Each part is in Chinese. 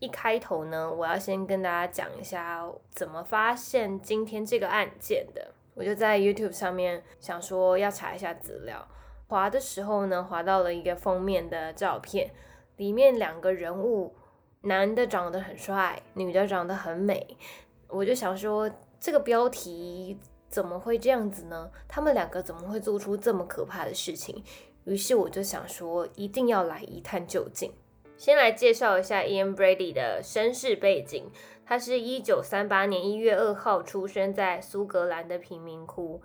一开头呢，我要先跟大家讲一下怎么发现今天这个案件的。我就在 YouTube 上面想说要查一下资料，滑的时候呢，滑到了一个封面的照片，里面两个人物，男的长得很帅，女的长得很美。我就想说，这个标题怎么会这样子呢？他们两个怎么会做出这么可怕的事情？于是我就想说，一定要来一探究竟。先来介绍一下 Ian Brady 的身世背景。他是一九三八年一月二号出生在苏格兰的贫民窟。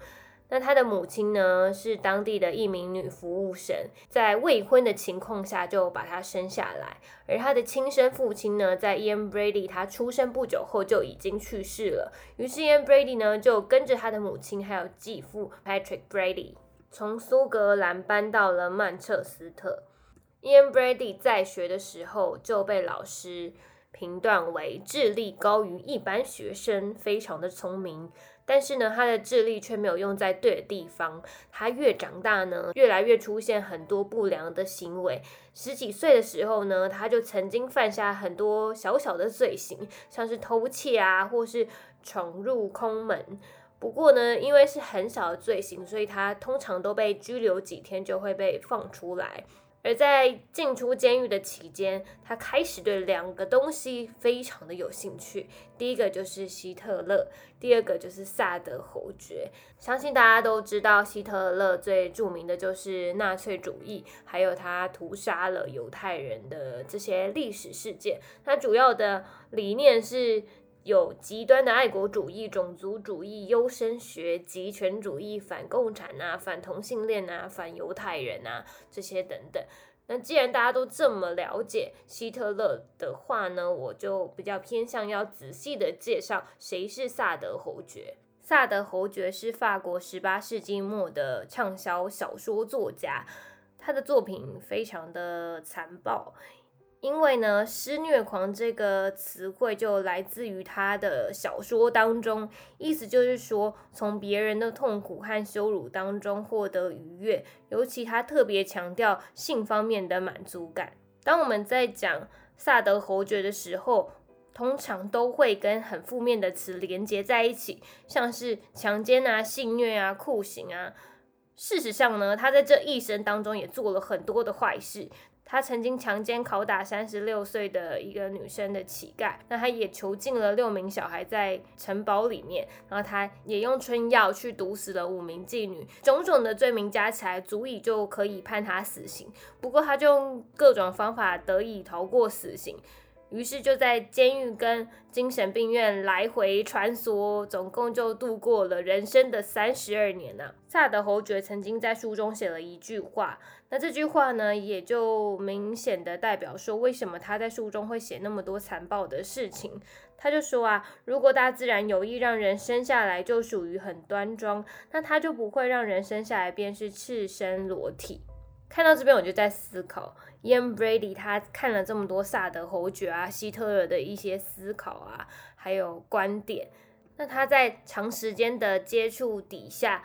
那他的母亲呢，是当地的一名女服务生，在未婚的情况下就把他生下来。而他的亲生父亲呢，在 Ian Brady 他出生不久后就已经去世了。于是 Ian Brady 呢，就跟着他的母亲还有继父 Patrick Brady。从苏格兰搬到了曼彻斯特。Ian Brady 在学的时候就被老师评断为智力高于一般学生，非常的聪明。但是呢，他的智力却没有用在对的地方。他越长大呢，越来越出现很多不良的行为。十几岁的时候呢，他就曾经犯下很多小小的罪行，像是偷窃啊，或是闯入空门。不过呢，因为是很小的罪行，所以他通常都被拘留几天就会被放出来。而在进出监狱的期间，他开始对两个东西非常的有兴趣。第一个就是希特勒，第二个就是萨德侯爵。相信大家都知道，希特勒最著名的就是纳粹主义，还有他屠杀了犹太人的这些历史事件。他主要的理念是。有极端的爱国主义、种族主义、优生学、极权主义、反共产啊、反同性恋啊、反犹太人啊这些等等。那既然大家都这么了解希特勒的话呢，我就比较偏向要仔细的介绍谁是萨德侯爵。萨德侯爵是法国十八世纪末的畅销小说作家，他的作品非常的残暴。因为呢，施虐狂这个词汇就来自于他的小说当中，意思就是说从别人的痛苦和羞辱当中获得愉悦，尤其他特别强调性方面的满足感。当我们在讲萨德侯爵的时候，通常都会跟很负面的词连接在一起，像是强奸啊、性虐啊、酷刑啊。事实上呢，他在这一生当中也做了很多的坏事。他曾经强奸、拷打三十六岁的一个女生的乞丐，那他也囚禁了六名小孩在城堡里面，然后他也用春药去毒死了五名妓女，种种的罪名加起来足以就可以判他死刑。不过他就用各种方法得以逃过死刑。于是就在监狱跟精神病院来回穿梭，总共就度过了人生的三十二年呢。萨德侯爵曾经在书中写了一句话，那这句话呢，也就明显的代表说，为什么他在书中会写那么多残暴的事情。他就说啊，如果大自然有意让人生下来就属于很端庄，那他就不会让人生下来便是赤身裸体。看到这边，我就在思考，Ian Brady 他看了这么多萨德侯爵啊、希特勒的一些思考啊，还有观点，那他在长时间的接触底下。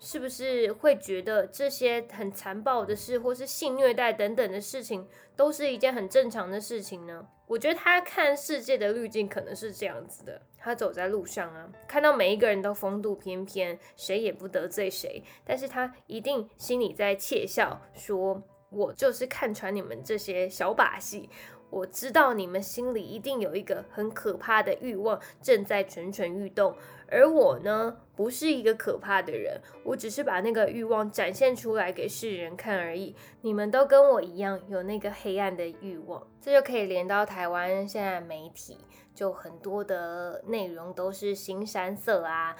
是不是会觉得这些很残暴的事，或是性虐待等等的事情，都是一件很正常的事情呢？我觉得他看世界的滤镜可能是这样子的：他走在路上啊，看到每一个人都风度翩翩，谁也不得罪谁，但是他一定心里在窃笑，说：“我就是看穿你们这些小把戏。”我知道你们心里一定有一个很可怕的欲望正在蠢蠢欲动，而我呢，不是一个可怕的人，我只是把那个欲望展现出来给世人看而已。你们都跟我一样有那个黑暗的欲望，这就可以连到台湾现在媒体，就很多的内容都是新山色啊。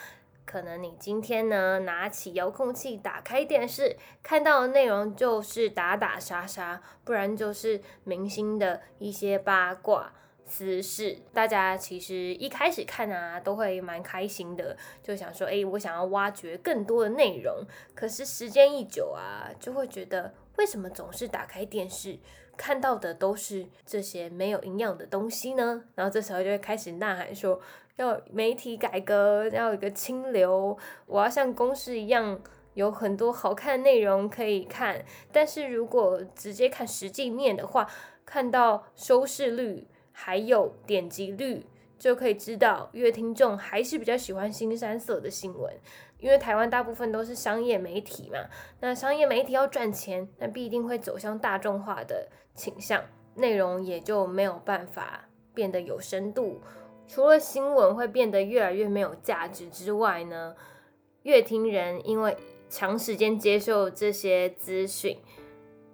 可能你今天呢拿起遥控器打开电视，看到的内容就是打打杀杀，不然就是明星的一些八卦。私事。大家其实一开始看啊，都会蛮开心的，就想说，哎，我想要挖掘更多的内容。可是时间一久啊，就会觉得，为什么总是打开电视看到的都是这些没有营养的东西呢？然后这时候就会开始呐喊说，要媒体改革，要有一个清流，我要像公司一样。有很多好看的内容可以看，但是如果直接看实际面的话，看到收视率还有点击率，就可以知道乐听众还是比较喜欢新三色的新闻，因为台湾大部分都是商业媒体嘛，那商业媒体要赚钱，那必定会走向大众化的倾向，内容也就没有办法变得有深度，除了新闻会变得越来越没有价值之外呢，乐听人因为。长时间接受这些资讯，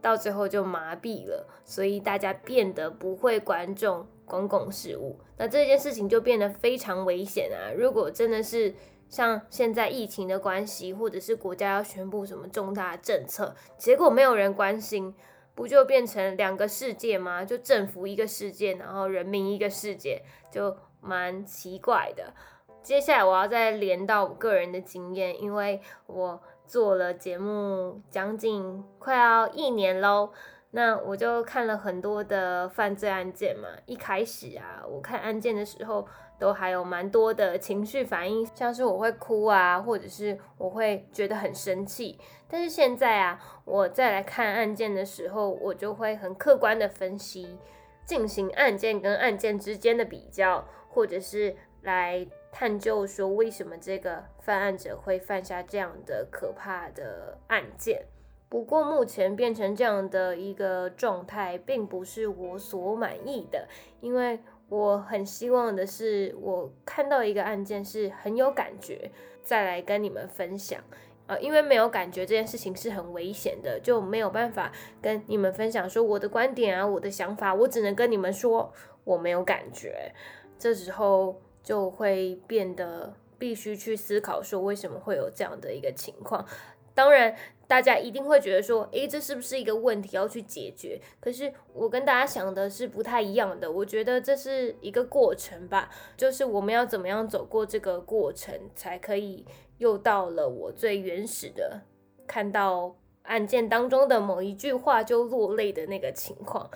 到最后就麻痹了，所以大家变得不会关注公共事务。那这件事情就变得非常危险啊！如果真的是像现在疫情的关系，或者是国家要宣布什么重大政策，结果没有人关心，不就变成两个世界吗？就政府一个世界，然后人民一个世界，就蛮奇怪的。接下来我要再连到我个人的经验，因为我。做了节目将近快要一年喽，那我就看了很多的犯罪案件嘛。一开始啊，我看案件的时候都还有蛮多的情绪反应，像是我会哭啊，或者是我会觉得很生气。但是现在啊，我再来看案件的时候，我就会很客观的分析，进行案件跟案件之间的比较，或者是来。探究说为什么这个犯案者会犯下这样的可怕的案件。不过目前变成这样的一个状态，并不是我所满意的，因为我很希望的是，我看到一个案件是很有感觉，再来跟你们分享。呃，因为没有感觉这件事情是很危险的，就没有办法跟你们分享说我的观点啊，我的想法，我只能跟你们说我没有感觉。这时候。就会变得必须去思考，说为什么会有这样的一个情况。当然，大家一定会觉得说，诶，这是不是一个问题要去解决？可是我跟大家想的是不太一样的。我觉得这是一个过程吧，就是我们要怎么样走过这个过程，才可以又到了我最原始的看到案件当中的某一句话就落泪的那个情况。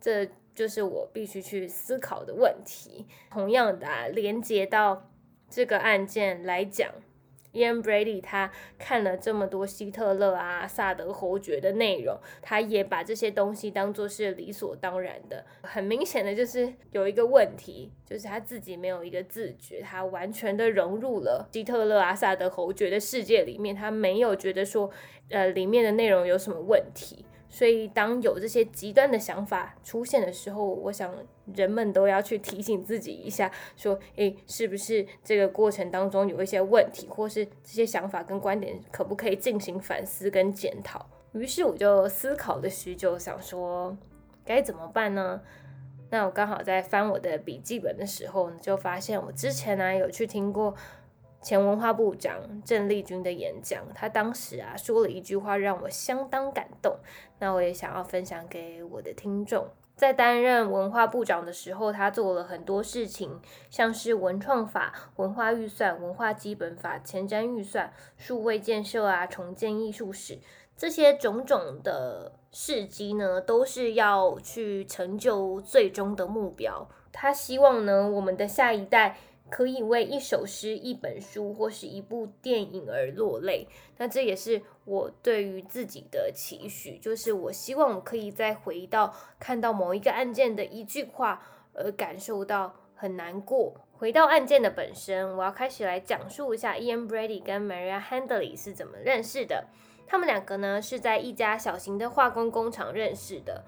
这。就是我必须去思考的问题。同样的，连接到这个案件来讲，Ian Brady 他看了这么多希特勒啊、萨德侯爵的内容，他也把这些东西当做是理所当然的。很明显的就是有一个问题，就是他自己没有一个自觉，他完全的融入了希特勒啊、萨德侯爵的世界里面，他没有觉得说，呃，里面的内容有什么问题。所以，当有这些极端的想法出现的时候，我想人们都要去提醒自己一下，说：“诶，是不是这个过程当中有一些问题，或是这些想法跟观点可不可以进行反思跟检讨？”于是我就思考了许久，想说该怎么办呢？那我刚好在翻我的笔记本的时候，就发现我之前呢有去听过。前文化部长郑丽君的演讲，他当时啊说了一句话让我相当感动，那我也想要分享给我的听众。在担任文化部长的时候，他做了很多事情，像是文创法、文化预算、文化基本法、前瞻预算、数位建设啊、重建艺术史这些种种的事迹呢，都是要去成就最终的目标。他希望呢，我们的下一代。可以为一首诗、一本书或是一部电影而落泪，那这也是我对于自己的期许，就是我希望我可以再回到看到某一个案件的一句话，而感受到很难过。回到案件的本身，我要开始来讲述一下 Ian Brady 跟 Maria Handley 是怎么认识的。他们两个呢是在一家小型的化工工厂认识的。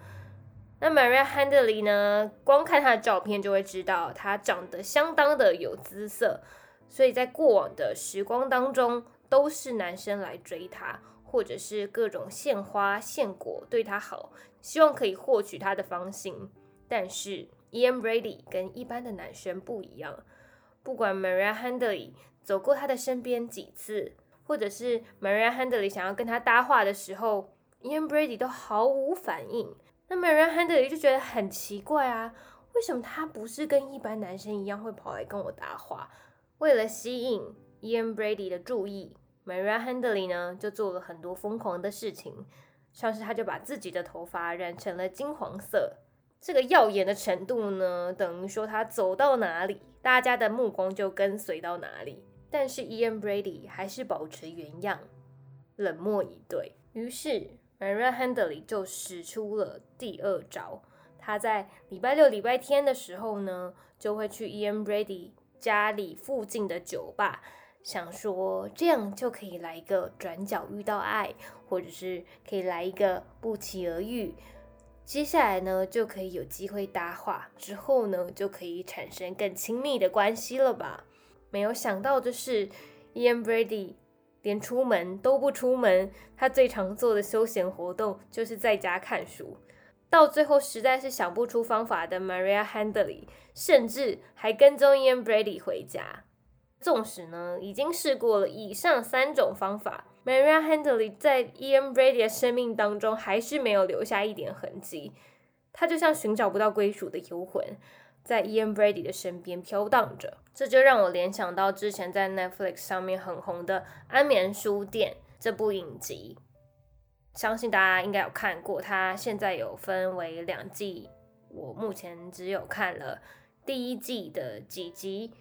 那 Maria Handley 呢？光看她的照片就会知道，她长得相当的有姿色，所以在过往的时光当中，都是男生来追她，或者是各种献花献果对她好，希望可以获取她的芳心。但是 Ian Brady 跟一般的男生不一样，不管 Maria Handley 走过他的身边几次，或者是 Maria Handley 想要跟他搭话的时候，Ian Brady 都毫无反应。那 Maria Handley 就觉得很奇怪啊，为什么他不是跟一般男生一样会跑来跟我搭话？为了吸引 Ian Brady 的注意，Maria Handley 呢就做了很多疯狂的事情，像是他就把自己的头发染成了金黄色，这个耀眼的程度呢，等于说他走到哪里，大家的目光就跟随到哪里。但是 Ian Brady 还是保持原样，冷漠以对。于是 Maria Handley 就使出了第二招，他在礼拜六、礼拜天的时候呢，就会去 Ian Brady。家里附近的酒吧，想说这样就可以来一个转角遇到爱，或者是可以来一个不期而遇。接下来呢，就可以有机会搭话，之后呢，就可以产生更亲密的关系了吧？没有想到的是，Ian Brady 连出门都不出门，他最常做的休闲活动就是在家看书。到最后实在是想不出方法的 Maria Handley，甚至还跟踪 Ian Brady 回家。纵使呢已经试过了以上三种方法，Maria Handley 在 Ian Brady 的生命当中还是没有留下一点痕迹。他就像寻找不到归属的游魂，在 Ian Brady 的身边飘荡着。这就让我联想到之前在 Netflix 上面很红的《安眠书店》这部影集。相信大家应该有看过，它现在有分为两季，我目前只有看了第一季的几集。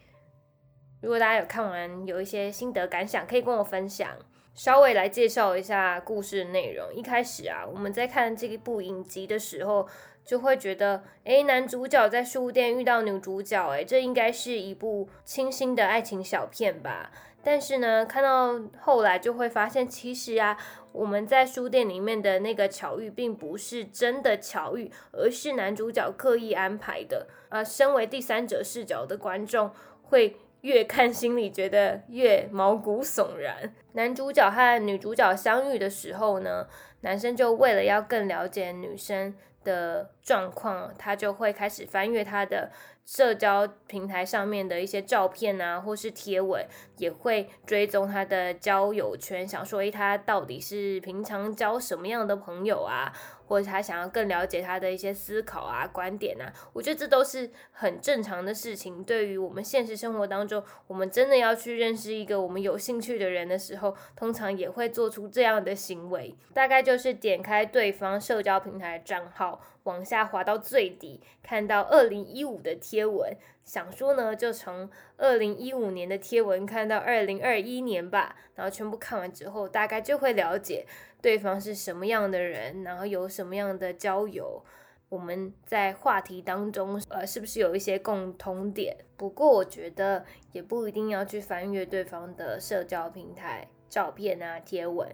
如果大家有看完，有一些心得感想，可以跟我分享。稍微来介绍一下故事内容。一开始啊，我们在看这一部影集的时候，就会觉得，哎，男主角在书店遇到女主角，哎，这应该是一部清新的爱情小片吧。但是呢，看到后来就会发现，其实啊，我们在书店里面的那个巧遇，并不是真的巧遇，而是男主角刻意安排的。呃，身为第三者视角的观众，会越看心里觉得越毛骨悚然。男主角和女主角相遇的时候呢，男生就为了要更了解女生的状况，他就会开始翻阅他的。社交平台上面的一些照片啊，或是贴文，也会追踪他的交友圈，想说，诶，他到底是平常交什么样的朋友啊？或者他想要更了解他的一些思考啊、观点啊？我觉得这都是很正常的事情。对于我们现实生活当中，我们真的要去认识一个我们有兴趣的人的时候，通常也会做出这样的行为。大概就是点开对方社交平台账号。往下滑到最底，看到二零一五的贴文，想说呢，就从二零一五年的贴文看到二零二一年吧，然后全部看完之后，大概就会了解对方是什么样的人，然后有什么样的交友，我们在话题当中，呃，是不是有一些共通点？不过我觉得也不一定要去翻阅对方的社交平台照片啊贴文，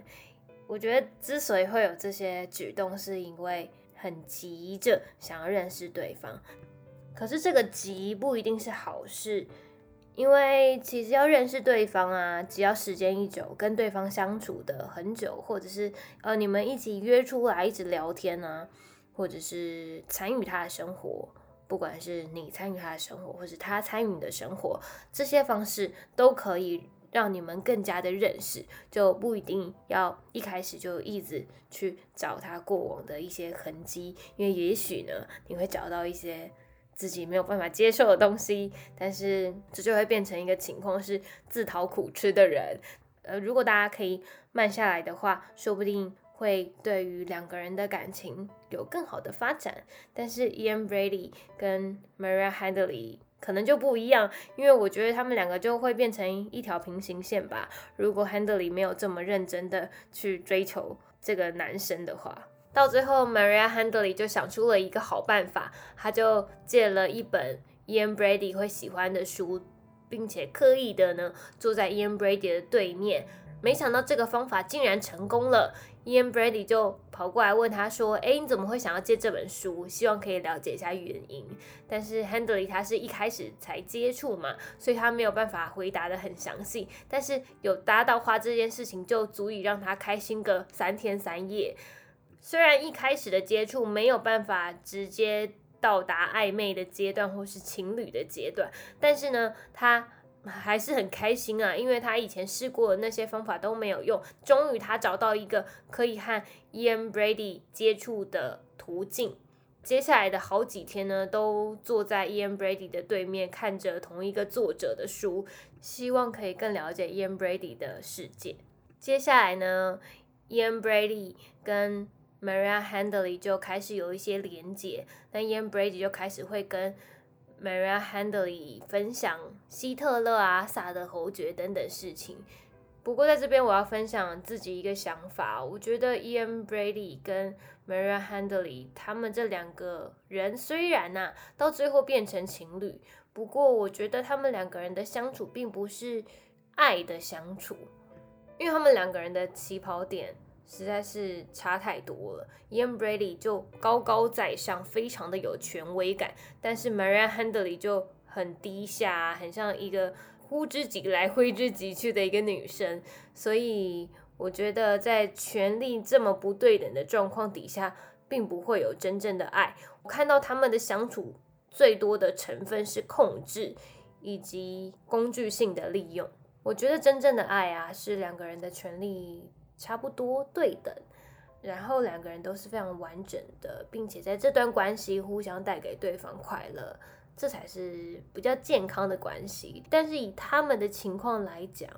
我觉得之所以会有这些举动，是因为。很急着想要认识对方，可是这个急不一定是好事，因为其实要认识对方啊，只要时间一久，跟对方相处的很久，或者是呃你们一起约出来一直聊天啊，或者是参与他的生活，不管是你参与他的生活，或是他参与你的生活，这些方式都可以。让你们更加的认识，就不一定要一开始就一直去找他过往的一些痕迹，因为也许呢，你会找到一些自己没有办法接受的东西，但是这就会变成一个情况是自讨苦吃的人。呃，如果大家可以慢下来的话，说不定会对于两个人的感情有更好的发展。但是 Ian Brady 跟 Maria Handley。可能就不一样，因为我觉得他们两个就会变成一条平行线吧。如果 Handley 没有这么认真的去追求这个男生的话，到最后 Maria Handley 就想出了一个好办法，他就借了一本 Ian Brady 会喜欢的书，并且刻意的呢坐在 Ian Brady 的对面。没想到这个方法竟然成功了。Ian Brady 就跑过来问他说：“哎，你怎么会想要借这本书？希望可以了解一下原因。”但是 Handley 他是一开始才接触嘛，所以他没有办法回答的很详细。但是有搭到花这件事情，就足以让他开心个三天三夜。虽然一开始的接触没有办法直接到达暧昧的阶段或是情侣的阶段，但是呢，他。还是很开心啊，因为他以前试过的那些方法都没有用，终于他找到一个可以和 Ian Brady 接触的途径，接下来的好几天呢，都坐在 Ian Brady 的对面，看着同一个作者的书，希望可以更了解 Ian Brady 的世界。接下来呢，Ian Brady 跟 Maria Handley 就开始有一些连结，那 Ian Brady 就开始会跟 Maria Handley 分享希特勒啊、萨德侯爵等等事情。不过在这边我要分享自己一个想法，我觉得 Ian Brady 跟 Maria Handley 他们这两个人虽然呐到最后变成情侣，不过我觉得他们两个人的相处并不是爱的相处，因为他们两个人的起跑点实在是差太多了。Ian Brady 就高高在上，非常的有权威感，但是 Maria Handley 就很低下，很像一个。呼之即来挥之即去的一个女生，所以我觉得在权力这么不对等的状况底下，并不会有真正的爱。我看到他们的相处最多的成分是控制以及工具性的利用。我觉得真正的爱啊，是两个人的权利差不多对等，然后两个人都是非常完整的，并且在这段关系互相带给对方快乐。这才是比较健康的关系，但是以他们的情况来讲，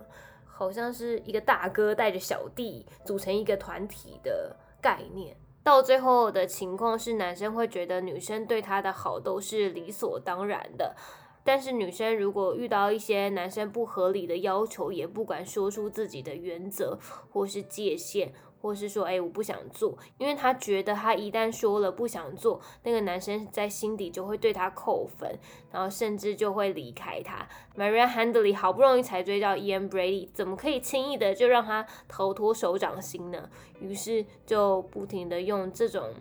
好像是一个大哥带着小弟组成一个团体的概念。到最后的情况是，男生会觉得女生对他的好都是理所当然的，但是女生如果遇到一些男生不合理的要求，也不敢说出自己的原则或是界限。或是说，哎，我不想做，因为他觉得他一旦说了不想做，那个男生在心底就会对他扣分，然后甚至就会离开他。Maria Handley 好不容易才追到 Ian Brady，怎么可以轻易的就让他逃脱手掌心呢？于是就不停的用这种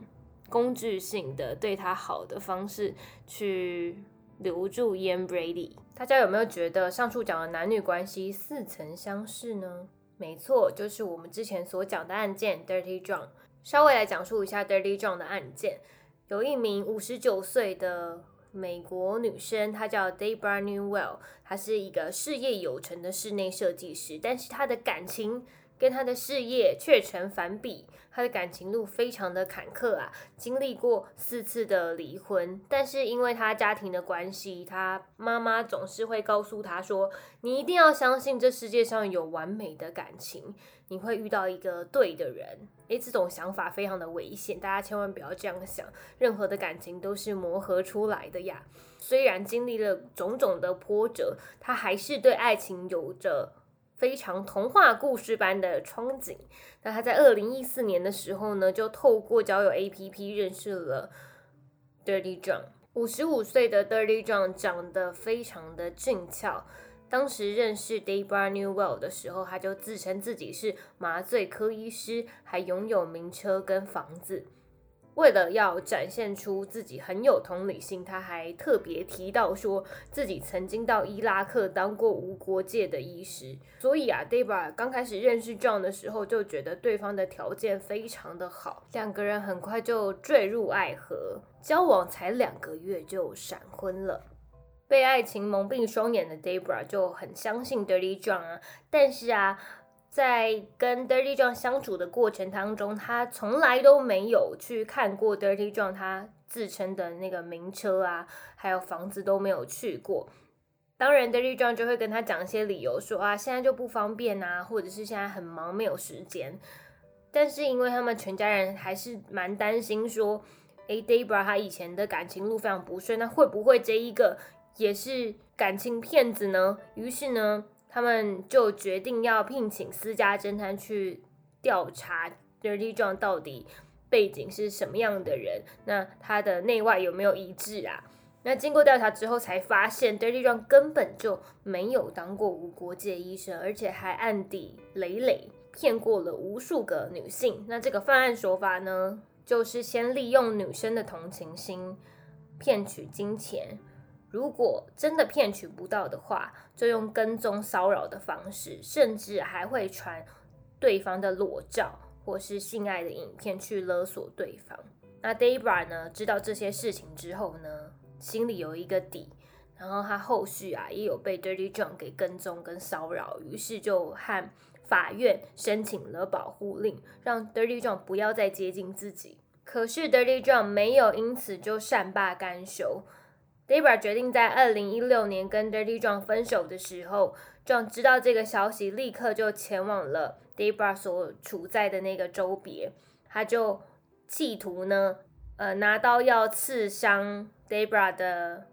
工具性的对他好的方式去留住 Ian Brady。大家有没有觉得上述讲的男女关系似曾相识呢？没错，就是我们之前所讲的案件 Dirty John。稍微来讲述一下 Dirty John 的案件。有一名五十九岁的美国女生，她叫 Debra Newell，她是一个事业有成的室内设计师，但是她的感情跟他的事业却成反比。他的感情路非常的坎坷啊，经历过四次的离婚，但是因为他家庭的关系，他妈妈总是会告诉他说：“你一定要相信这世界上有完美的感情，你会遇到一个对的人。”诶，这种想法非常的危险，大家千万不要这样想。任何的感情都是磨合出来的呀。虽然经历了种种的波折，他还是对爱情有着。非常童话故事般的憧憬。那他在二零一四年的时候呢，就透过交友 APP 认识了 Dirty John。五十五岁的 Dirty John 长得非常的俊俏。当时认识 Debra Newell 的时候，他就自称自己是麻醉科医师，还拥有名车跟房子。为了要展现出自己很有同理心，他还特别提到说自己曾经到伊拉克当过无国界的医师。所以啊，Debra 刚开始认识 John 的时候就觉得对方的条件非常的好，两个人很快就坠入爱河，交往才两个月就闪婚了。被爱情蒙蔽双眼的 Debra 就很相信 Dirty John 啊，但是啊。在跟 Dirty John 相处的过程当中，他从来都没有去看过 Dirty John 他自称的那个名车啊，还有房子都没有去过。当然，Dirty John 就会跟他讲一些理由，说啊，现在就不方便啊，或者是现在很忙没有时间。但是因为他们全家人还是蛮担心，说，哎，Debra 他以前的感情路非常不顺，那会不会这一个也是感情骗子呢？于是呢。他们就决定要聘请私家侦探去调查 Dirty John 到底背景是什么样的人，那他的内外有没有一致啊？那经过调查之后，才发现 Dirty John 根本就没有当过无国界医生，而且还暗地累累骗过了无数个女性。那这个犯案手法呢，就是先利用女生的同情心骗取金钱。如果真的骗取不到的话，就用跟踪骚扰的方式，甚至还会传对方的裸照或是性爱的影片去勒索对方。那 Debra 呢，知道这些事情之后呢，心里有一个底，然后他后续啊也有被 Dirty John 给跟踪跟骚扰，于是就和法院申请了保护令，让 Dirty John 不要再接近自己。可是 Dirty John 没有因此就善罢甘休。Debra 决定在二零一六年跟 Dirty John 分手的时候，John 知道这个消息，立刻就前往了 Debra 所处在的那个州别，他就企图呢，呃，拿刀要刺伤 Debra 的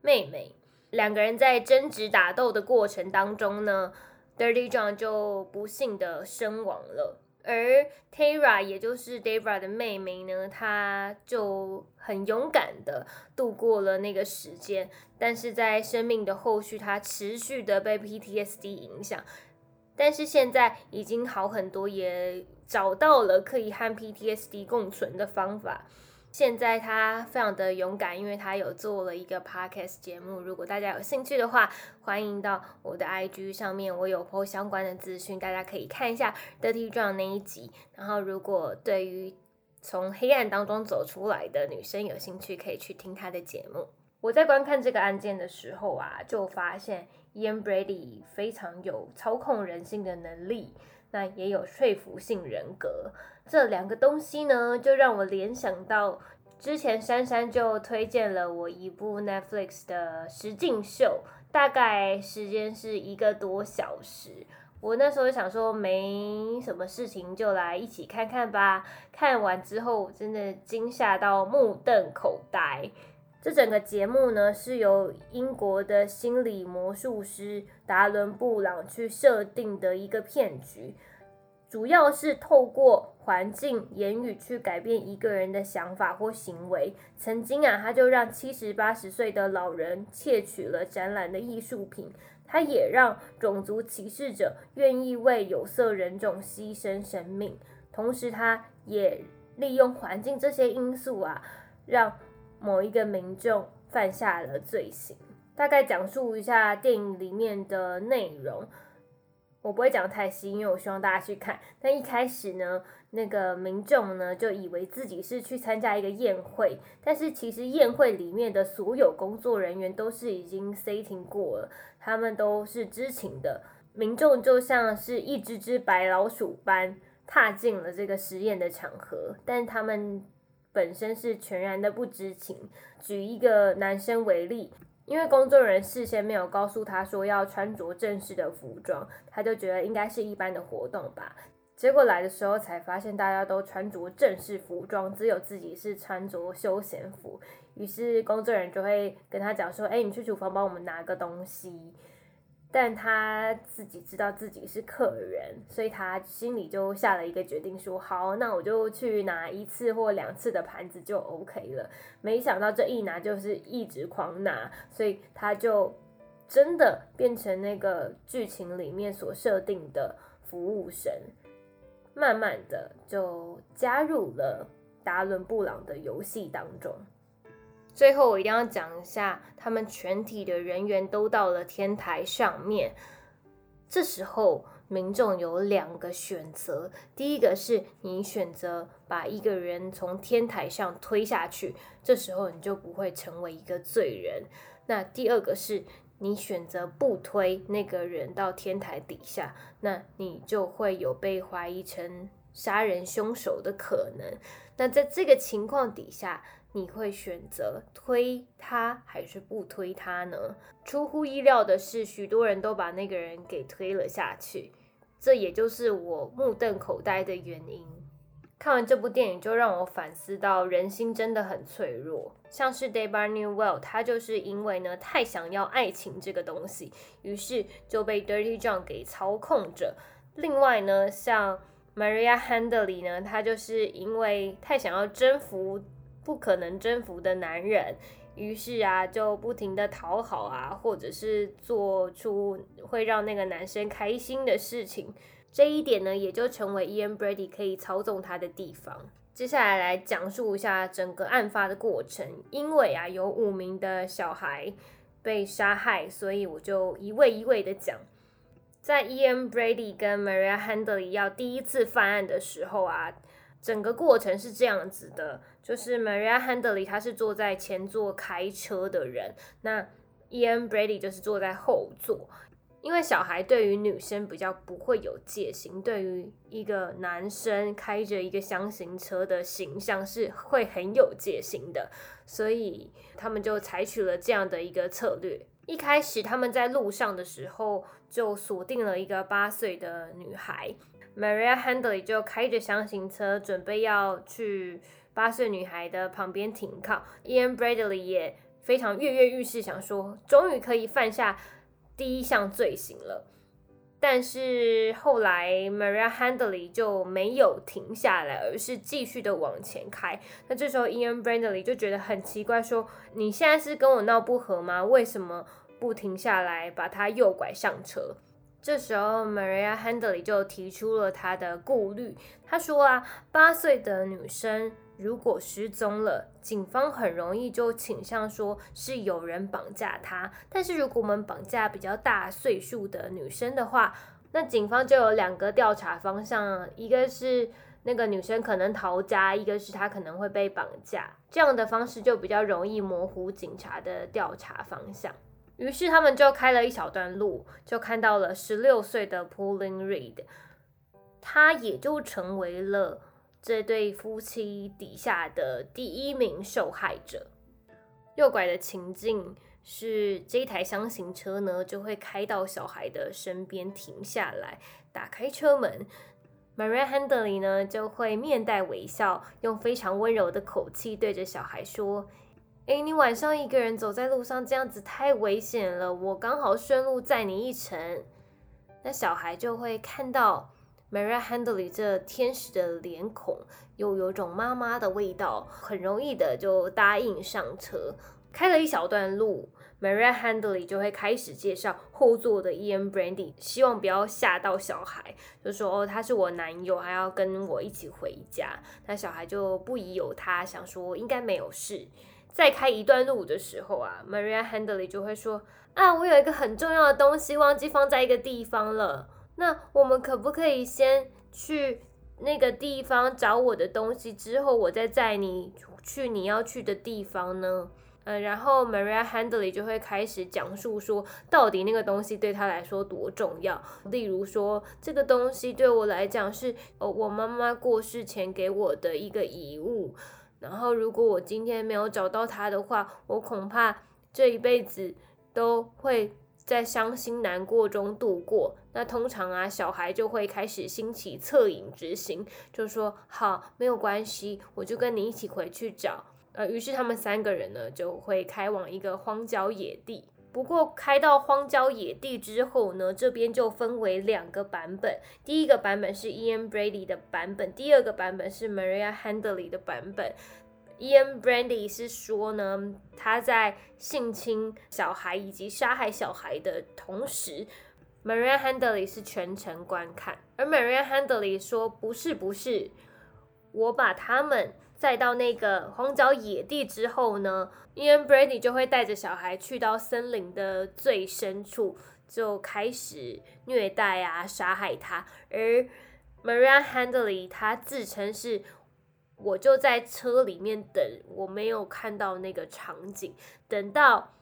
妹妹。两个人在争执打斗的过程当中呢，Dirty John 就不幸的身亡了。而 Tara，也就是 Debra 的妹妹呢，她就很勇敢的度过了那个时间，但是在生命的后续，她持续的被 PTSD 影响，但是现在已经好很多，也找到了可以和 PTSD 共存的方法。现在他非常的勇敢，因为他有做了一个 podcast 节目。如果大家有兴趣的话，欢迎到我的 IG 上面，我有 po 相关的资讯，大家可以看一下 Dirty John 那一集。然后，如果对于从黑暗当中走出来的女生有兴趣，可以去听他的节目。我在观看这个案件的时候啊，就发现 Ian Brady 非常有操控人性的能力，那也有说服性人格。这两个东西呢，就让我联想到之前珊珊就推荐了我一部 Netflix 的实境秀，大概时间是一个多小时。我那时候想说没什么事情，就来一起看看吧。看完之后，真的惊吓到目瞪口呆。这整个节目呢，是由英国的心理魔术师达伦布朗去设定的一个骗局。主要是透过环境、言语去改变一个人的想法或行为。曾经啊，他就让七十八十岁的老人窃取了展览的艺术品。他也让种族歧视者愿意为有色人种牺牲生命。同时，他也利用环境这些因素啊，让某一个民众犯下了罪行。大概讲述一下电影里面的内容。我不会讲太细，因为我希望大家去看。但一开始呢，那个民众呢就以为自己是去参加一个宴会，但是其实宴会里面的所有工作人员都是已经 setting 过了，他们都是知情的。民众就像是一只只白老鼠般踏进了这个实验的场合，但他们本身是全然的不知情。举一个男生为例。因为工作人员事先没有告诉他说要穿着正式的服装，他就觉得应该是一般的活动吧。结果来的时候才发现大家都穿着正式服装，只有自己是穿着休闲服。于是工作人员就会跟他讲说：“哎，你去厨房帮我们拿个东西。”但他自己知道自己是客人，所以他心里就下了一个决定，说好，那我就去拿一次或两次的盘子就 OK 了。没想到这一拿就是一直狂拿，所以他就真的变成那个剧情里面所设定的服务生，慢慢的就加入了达伦布朗的游戏当中。最后，我一定要讲一下，他们全体的人员都到了天台上面。这时候，民众有两个选择：第一个是你选择把一个人从天台上推下去，这时候你就不会成为一个罪人；那第二个是你选择不推那个人到天台底下，那你就会有被怀疑成杀人凶手的可能。那在这个情况底下，你会选择推他还是不推他呢？出乎意料的是，许多人都把那个人给推了下去，这也就是我目瞪口呆的原因。看完这部电影，就让我反思到人心真的很脆弱。像是 Debra Newell，他就是因为呢太想要爱情这个东西，于是就被 Dirty John 给操控着。另外呢，像 Maria Handley 呢，他就是因为太想要征服。不可能征服的男人，于是啊，就不停的讨好啊，或者是做出会让那个男生开心的事情。这一点呢，也就成为 Ian Brady 可以操纵他的地方。接下来来讲述一下整个案发的过程。因为啊，有五名的小孩被杀害，所以我就一位一位的讲。在 Ian Brady 跟 Maria Handley 要第一次犯案的时候啊。整个过程是这样子的，就是 Maria Handley 他是坐在前座开车的人，那 Ian Brady 就是坐在后座。因为小孩对于女生比较不会有戒心，对于一个男生开着一个箱型车的形象是会很有戒心的，所以他们就采取了这样的一个策略。一开始他们在路上的时候就锁定了一个八岁的女孩，Maria Handley 就开着箱型车准备要去八岁女孩的旁边停靠，Ian Bradley 也非常跃跃欲试，想说终于可以犯下。第一项罪行了，但是后来 Maria Handley 就没有停下来，而是继续的往前开。那这时候 Ian Bradley 就觉得很奇怪，说：“你现在是跟我闹不和吗？为什么不停下来把他诱拐上车？”这时候 Maria Handley 就提出了他的顾虑，他说：“啊，八岁的女生。”如果失踪了，警方很容易就倾向说是有人绑架她。但是如果我们绑架比较大岁数的女生的话，那警方就有两个调查方向，一个是那个女生可能逃家，一个是她可能会被绑架。这样的方式就比较容易模糊警察的调查方向。于是他们就开了一小段路，就看到了十六岁的 Pauline Reed，他也就成为了。这对夫妻底下的第一名受害者，诱拐的情境是这台箱型车呢就会开到小孩的身边停下来，打开车门，Maria Handley 呢就会面带微笑，用非常温柔的口气对着小孩说：“哎，你晚上一个人走在路上这样子太危险了，我刚好顺路载你一程。”那小孩就会看到。Maria Handley 这天使的脸孔又有种妈妈的味道，很容易的就答应上车。开了一小段路，Maria Handley 就会开始介绍后座的 Ian Brandy，希望不要吓到小孩，就说他是我男友，还要跟我一起回家。那小孩就不疑有他，想说应该没有事。再开一段路的时候啊，Maria Handley 就会说啊我有一个很重要的东西忘记放在一个地方了。那我们可不可以先去那个地方找我的东西，之后我再载你去你要去的地方呢？呃，然后 Maria Handley 就会开始讲述说，到底那个东西对他来说多重要。例如说，这个东西对我来讲是哦，我妈妈过世前给我的一个遗物。然后，如果我今天没有找到他的话，我恐怕这一辈子都会。在伤心难过中度过，那通常啊，小孩就会开始兴起恻隐之心，就说好，没有关系，我就跟你一起回去找。呃，于是他们三个人呢，就会开往一个荒郊野地。不过开到荒郊野地之后呢，这边就分为两个版本，第一个版本是 Ian Brady 的版本，第二个版本是 Maria Handley 的版本。Ian Brandy 是说呢，他在性侵小孩以及杀害小孩的同时，Maria Handley 是全程观看。而 Maria Handley 说：“不是，不是，我把他们载到那个荒郊野地之后呢，Ian Brandy 就会带着小孩去到森林的最深处，就开始虐待啊，杀害他。而 Maria Handley 他自称是。”我就在车里面等，我没有看到那个场景。等到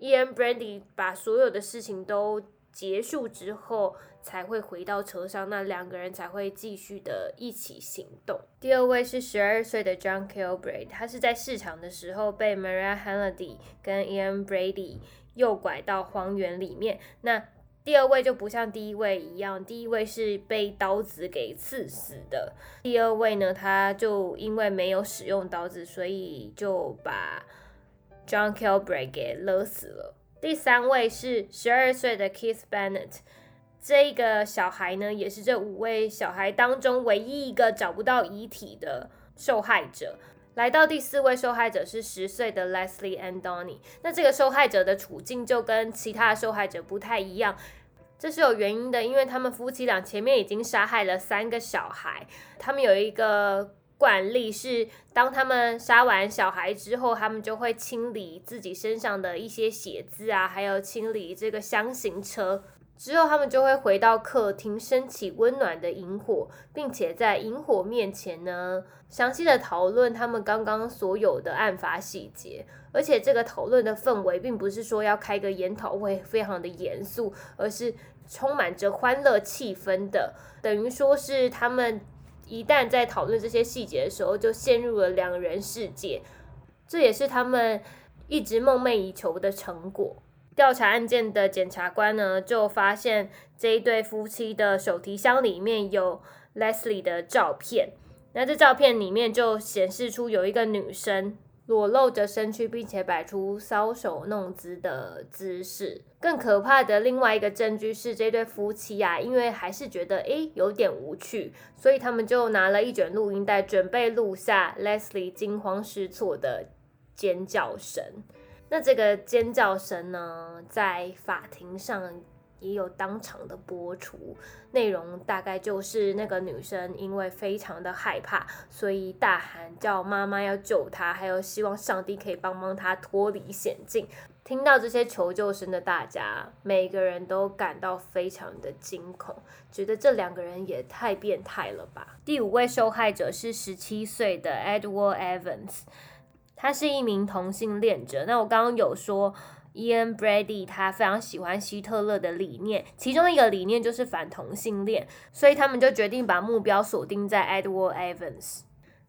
Ian Brandy 把所有的事情都结束之后，才会回到车上，那两个人才会继续的一起行动。第二位是十二岁的 John Kilbride，他是在市场的时候被 Maria Handley 跟 Ian Brady 诱拐到荒原里面。那第二位就不像第一位一样，第一位是被刀子给刺死的。第二位呢，他就因为没有使用刀子，所以就把 John Kilbride 给勒死了。第三位是十二岁的 Keith Bennett，这个小孩呢，也是这五位小孩当中唯一一个找不到遗体的受害者。来到第四位受害者是十岁的 Leslie and Donny 那这个受害者的处境就跟其他的受害者不太一样，这是有原因的，因为他们夫妻俩前面已经杀害了三个小孩，他们有一个惯例是，当他们杀完小孩之后，他们就会清理自己身上的一些血渍啊，还有清理这个箱型车。之后，他们就会回到客厅，升起温暖的萤火，并且在萤火面前呢，详细的讨论他们刚刚所有的案发细节。而且，这个讨论的氛围，并不是说要开个研讨会，非常的严肃，而是充满着欢乐气氛的。等于说是他们一旦在讨论这些细节的时候，就陷入了两人世界。这也是他们一直梦寐以求的成果。调查案件的检察官呢，就发现这一对夫妻的手提箱里面有 Leslie 的照片。那这照片里面就显示出有一个女生裸露着身躯，并且摆出搔首弄姿的姿势。更可怕的另外一个证据是，这对夫妻啊，因为还是觉得诶有点无趣，所以他们就拿了一卷录音带，准备录下 Leslie 惊慌失措的尖叫声。那这个尖叫声呢，在法庭上也有当场的播出，内容大概就是那个女生因为非常的害怕，所以大喊叫妈妈要救她，还有希望上帝可以帮帮她脱离险境。听到这些求救声的大家，每个人都感到非常的惊恐，觉得这两个人也太变态了吧。第五位受害者是十七岁的 Edward Evans。他是一名同性恋者。那我刚刚有说，Ian Brady 他非常喜欢希特勒的理念，其中一个理念就是反同性恋，所以他们就决定把目标锁定在 Edward Evans。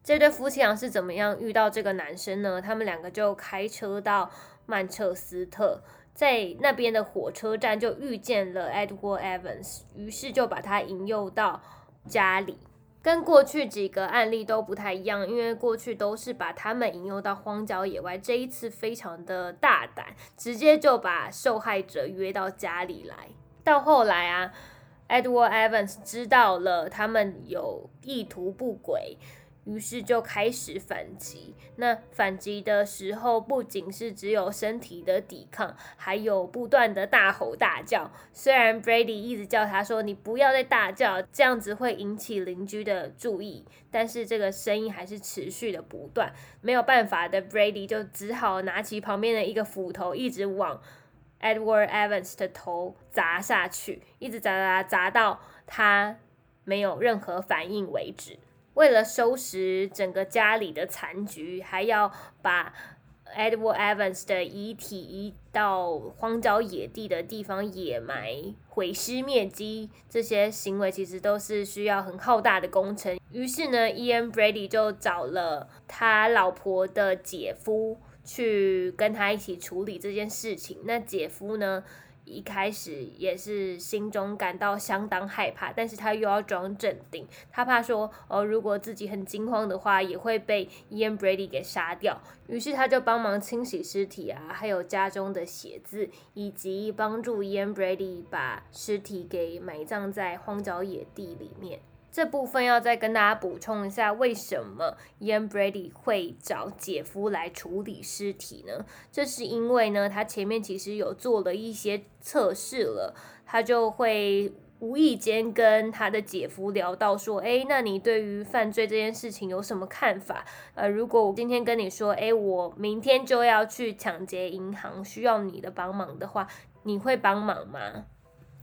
这对夫妻俩是怎么样遇到这个男生呢？他们两个就开车到曼彻斯特，在那边的火车站就遇见了 Edward Evans，于是就把他引诱到家里。跟过去几个案例都不太一样，因为过去都是把他们引诱到荒郊野外，这一次非常的大胆，直接就把受害者约到家里来。到后来啊，Edward Evans 知道了他们有意图不轨。于是就开始反击。那反击的时候，不仅是只有身体的抵抗，还有不断的大吼大叫。虽然 Brady 一直叫他说：“你不要再大叫，这样子会引起邻居的注意。”但是这个声音还是持续的不断。没有办法的，Brady 就只好拿起旁边的一个斧头，一直往 Edward Evans 的头砸下去，一直砸砸砸到他没有任何反应为止。为了收拾整个家里的残局，还要把 Edward Evans 的遗体移到荒郊野地的地方掩埋、毁尸灭迹，这些行为其实都是需要很浩大的工程。于是呢，Ian Brady 就找了他老婆的姐夫去跟他一起处理这件事情。那姐夫呢？一开始也是心中感到相当害怕，但是他又要装镇定，他怕说哦，如果自己很惊慌的话，也会被 Ian Brady 给杀掉。于是他就帮忙清洗尸体啊，还有家中的鞋子，以及帮助 Ian Brady 把尸体给埋葬在荒郊野地里面。这部分要再跟大家补充一下，为什么 Ian Brady 会找姐夫来处理尸体呢？这是因为呢，他前面其实有做了一些测试了，他就会无意间跟他的姐夫聊到说，哎，那你对于犯罪这件事情有什么看法？呃，如果我今天跟你说，哎，我明天就要去抢劫银行，需要你的帮忙的话，你会帮忙吗？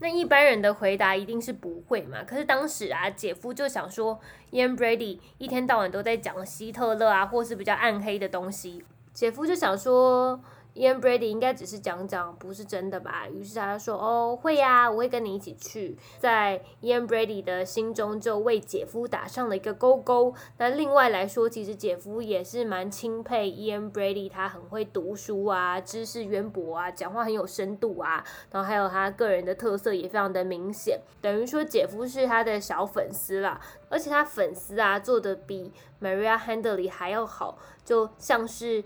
那一般人的回答一定是不会嘛？可是当时啊，姐夫就想说，Ian Brady 一天到晚都在讲希特勒啊，或是比较暗黑的东西，姐夫就想说。Ian Brady 应该只是讲讲，不是真的吧？于是他就说：“哦，会呀，我会跟你一起去。”在 Ian Brady 的心中就为姐夫打上了一个勾勾。那另外来说，其实姐夫也是蛮钦佩 Ian Brady，他很会读书啊，知识渊博啊，讲话很有深度啊，然后还有他个人的特色也非常的明显。等于说姐夫是他的小粉丝啦，而且他粉丝啊做的比 Maria Handley 还要好，就像是。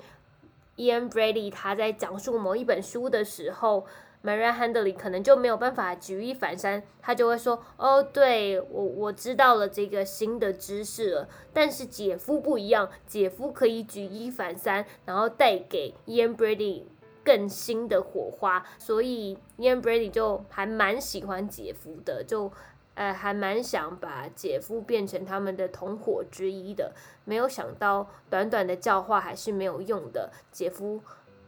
Ian Brady 他在讲述某一本书的时候，Maria Handley 可能就没有办法举一反三，他就会说：“哦，对我我知道了这个新的知识了。”但是姐夫不一样，姐夫可以举一反三，然后带给 Ian Brady 更新的火花，所以 Ian Brady 就还蛮喜欢姐夫的，就。呃，还蛮想把姐夫变成他们的同伙之一的，没有想到短短的教化还是没有用的，姐夫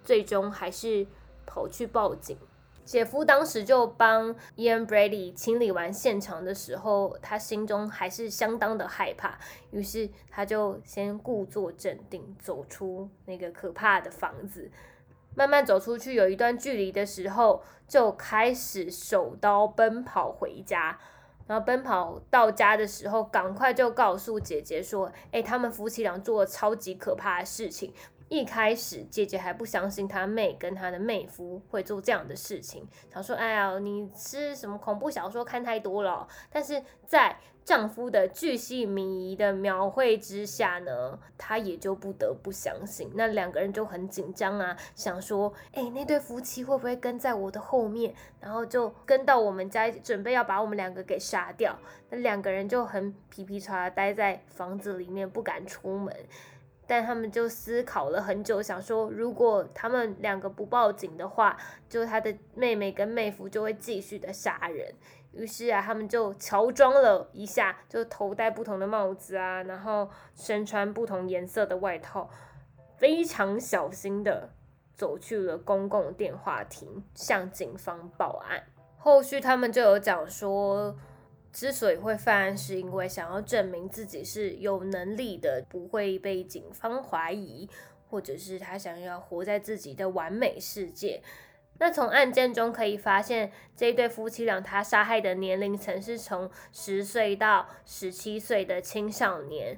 最终还是跑去报警。姐夫当时就帮 Ian Brady 清理完现场的时候，他心中还是相当的害怕，于是他就先故作镇定，走出那个可怕的房子，慢慢走出去，有一段距离的时候，就开始手刀奔跑回家。然后奔跑到家的时候，赶快就告诉姐姐说：“哎，他们夫妻俩做了超级可怕的事情。”一开始，姐姐还不相信她妹跟她的妹夫会做这样的事情，想说：“哎呀，你是什么恐怖小说看太多了。”但是在丈夫的巨细靡遗的描绘之下呢，她也就不得不相信。那两个人就很紧张啊，想说：“哎，那对夫妻会不会跟在我的后面，然后就跟到我们家，准备要把我们两个给杀掉？”那两个人就很皮皮叉待在房子里面，不敢出门。但他们就思考了很久，想说如果他们两个不报警的话，就他的妹妹跟妹夫就会继续的杀人。于是啊，他们就乔装了一下，就头戴不同的帽子啊，然后身穿不同颜色的外套，非常小心的走去了公共电话亭，向警方报案。后续他们就有讲说。之所以会犯案，是因为想要证明自己是有能力的，不会被警方怀疑，或者是他想要活在自己的完美世界。那从案件中可以发现，这一对夫妻俩他杀害的年龄层是从十岁到十七岁的青少年。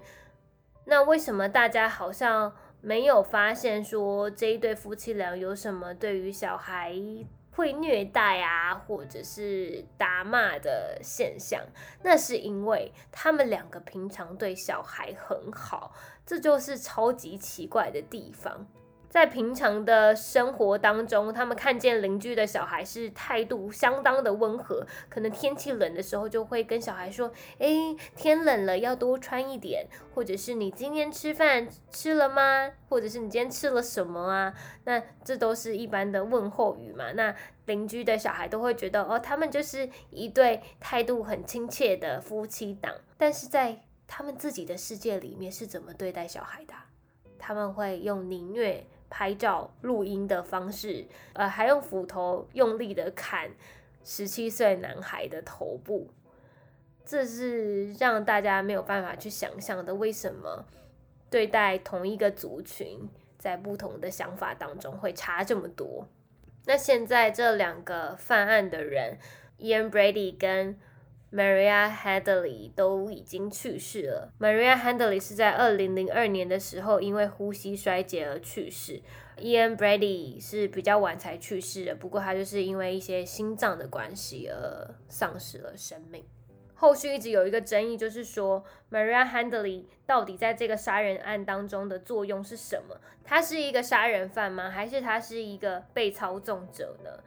那为什么大家好像没有发现说这一对夫妻俩有什么对于小孩？会虐待啊，或者是打骂的现象，那是因为他们两个平常对小孩很好，这就是超级奇怪的地方。在平常的生活当中，他们看见邻居的小孩是态度相当的温和，可能天气冷的时候就会跟小孩说：“诶，天冷了要多穿一点。”或者是你今天吃饭吃了吗？或者是你今天吃了什么啊？那这都是一般的问候语嘛。那邻居的小孩都会觉得哦，他们就是一对态度很亲切的夫妻档。但是在他们自己的世界里面是怎么对待小孩的？他们会用凌虐。拍照、录音的方式，呃，还用斧头用力的砍十七岁男孩的头部，这是让大家没有办法去想象的。为什么对待同一个族群，在不同的想法当中会差这么多？那现在这两个犯案的人，Ian Brady 跟。Maria Hadley 都已经去世了。Maria Hadley 是在二零零二年的时候因为呼吸衰竭而去世。Ian Brady 是比较晚才去世的，不过他就是因为一些心脏的关系而丧失了生命。后续一直有一个争议，就是说 Maria Handley 到底在这个杀人案当中的作用是什么？他是一个杀人犯吗？还是他是一个被操纵者呢？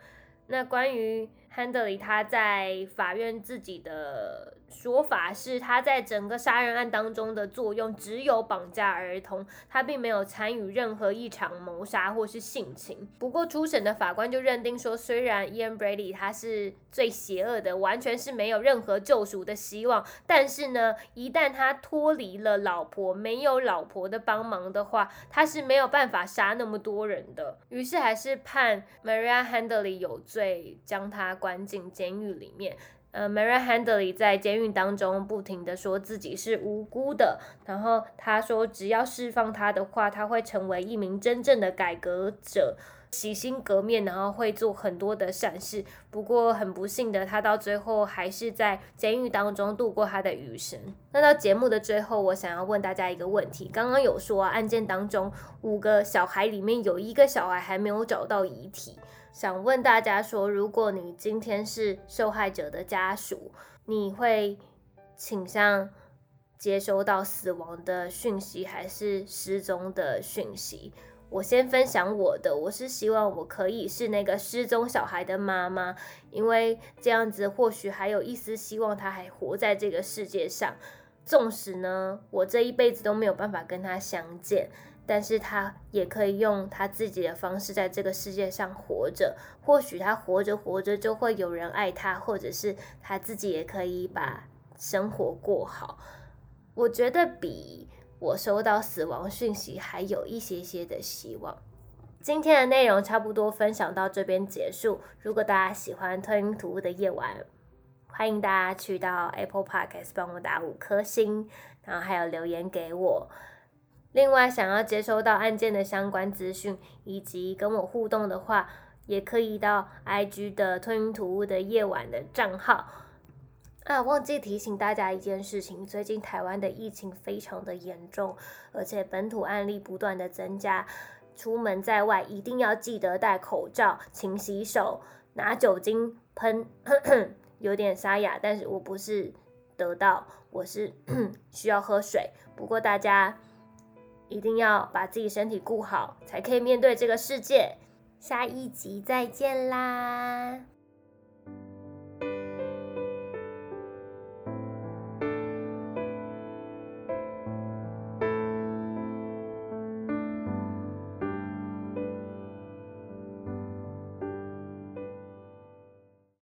那关于 Handley 他在法院自己的说法是，他在整个杀人案当中的作用只有绑架儿童，他并没有参与任何一场谋杀或是性侵。不过初审的法官就认定说，虽然 Ian Brady 他是最邪恶的，完全是没有任何救赎的希望，但是呢，一旦他脱离了老婆，没有老婆的帮忙的话，他是没有办法杀那么多人的。于是还是判 Maria Handley 有罪，将他。关进监狱里面，呃，Mary Handley 在监狱当中不停的说自己是无辜的，然后他说只要释放他的话，他会成为一名真正的改革者，洗心革面，然后会做很多的善事。不过很不幸的，他到最后还是在监狱当中度过他的余生。那到节目的最后，我想要问大家一个问题：刚刚有说案件当中五个小孩里面有一个小孩还没有找到遗体。想问大家说，如果你今天是受害者的家属，你会倾向接收到死亡的讯息，还是失踪的讯息？我先分享我的，我是希望我可以是那个失踪小孩的妈妈，因为这样子或许还有一丝希望他还活在这个世界上，纵使呢我这一辈子都没有办法跟他相见。但是他也可以用他自己的方式在这个世界上活着，或许他活着活着就会有人爱他，或者是他自己也可以把生活过好。我觉得比我收到死亡讯息还有一些些的希望。今天的内容差不多分享到这边结束。如果大家喜欢《吞云吐雾的夜晚》，欢迎大家去到 Apple Podcast 帮我打五颗星，然后还有留言给我。另外，想要接收到案件的相关资讯以及跟我互动的话，也可以到 IG 的吞云吐雾的夜晚的账号。啊，忘记提醒大家一件事情，最近台湾的疫情非常的严重，而且本土案例不断的增加。出门在外一定要记得戴口罩、勤洗手、拿酒精喷。有点沙哑，但是我不是得到，我是 需要喝水。不过大家一定要把自己身体顾好，才可以面对这个世界。下一集再见啦！